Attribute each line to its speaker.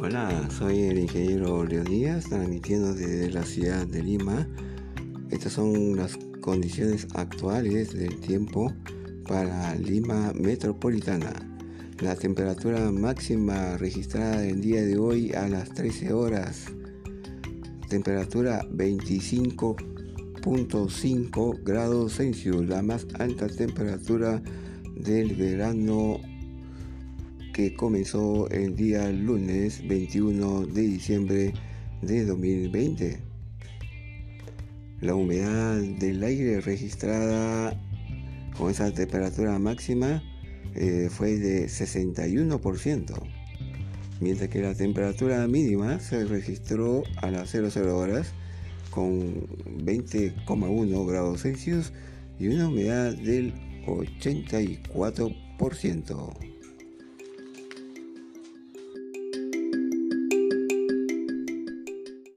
Speaker 1: Hola, soy el ingeniero Leo Díaz, transmitiendo desde la ciudad de Lima. Estas son las condiciones actuales del tiempo para Lima metropolitana. La temperatura máxima registrada el día de hoy a las 13 horas. Temperatura 25.5 grados Celsius, la más alta temperatura del verano que comenzó el día lunes 21 de diciembre de 2020. La humedad del aire registrada con esa temperatura máxima eh, fue de 61%, mientras que la temperatura mínima se registró a las 00 horas con 20,1 grados Celsius y una humedad del 84%.